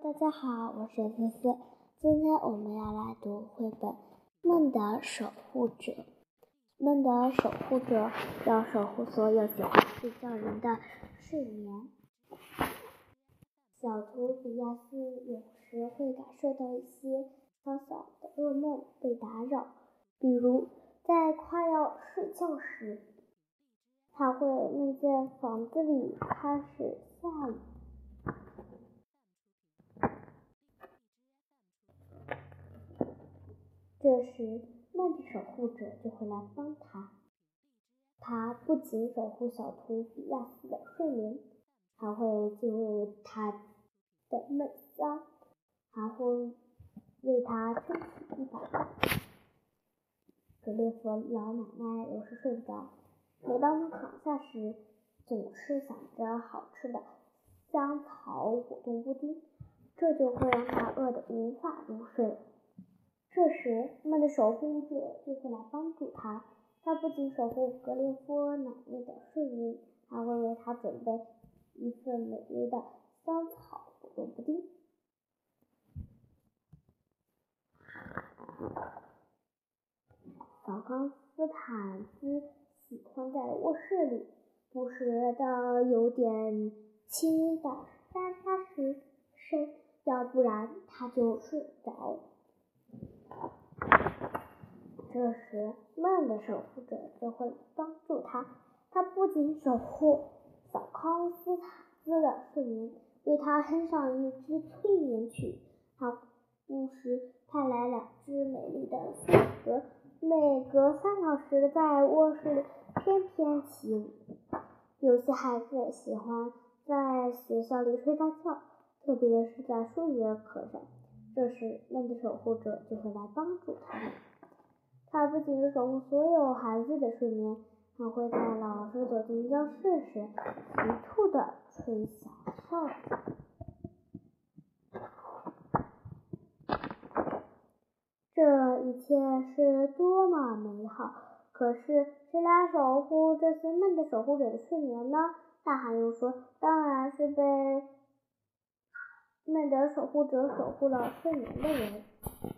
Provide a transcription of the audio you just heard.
大家好，我是思思。今天我们要来读绘本《梦的守护者》。梦的守护者要守护所有喜欢睡觉人的睡眠。小图比亚斯有时会感受到一些小小的噩梦被打扰，比如在快要睡觉时，他会梦见房子里开始下雨。这时，梦的守护者就会来帮他。他不仅守护小图比亚斯的睡眠，还会进入他的梦乡，还会为他撑起一把伞。格列佛老奶奶有时睡不着，每当她躺下时，总是想着好吃的香草果冻布丁，这就会让她饿得无法入睡。这时，梦的守护者就会来帮助他。他不仅守护格列佛奶奶的睡眠，还会为他准备一份美味的香草果冻布丁。小康斯坦兹喜欢在卧室里，不时的有点轻微的沙沙声，要不然他就睡不着。这时，梦的守护者就会帮助他。他不仅守护小康斯坦兹的睡眠，为他哼上一支催眠曲，还不时派来两只美丽的飞蛾，每隔三小时在卧室里翩翩起舞。有些孩子喜欢在学校里睡大觉，特别是在数学课上。这时，梦的守护者就会来帮助他们。他不仅守护所有孩子的睡眠，还会在老师走进教室时，急促地吹小哨子。这一切是多么美好！可是，谁来守护这些梦的守护者的睡眠呢？大海又说：“当然是被梦的守护者守护了睡眠的人。”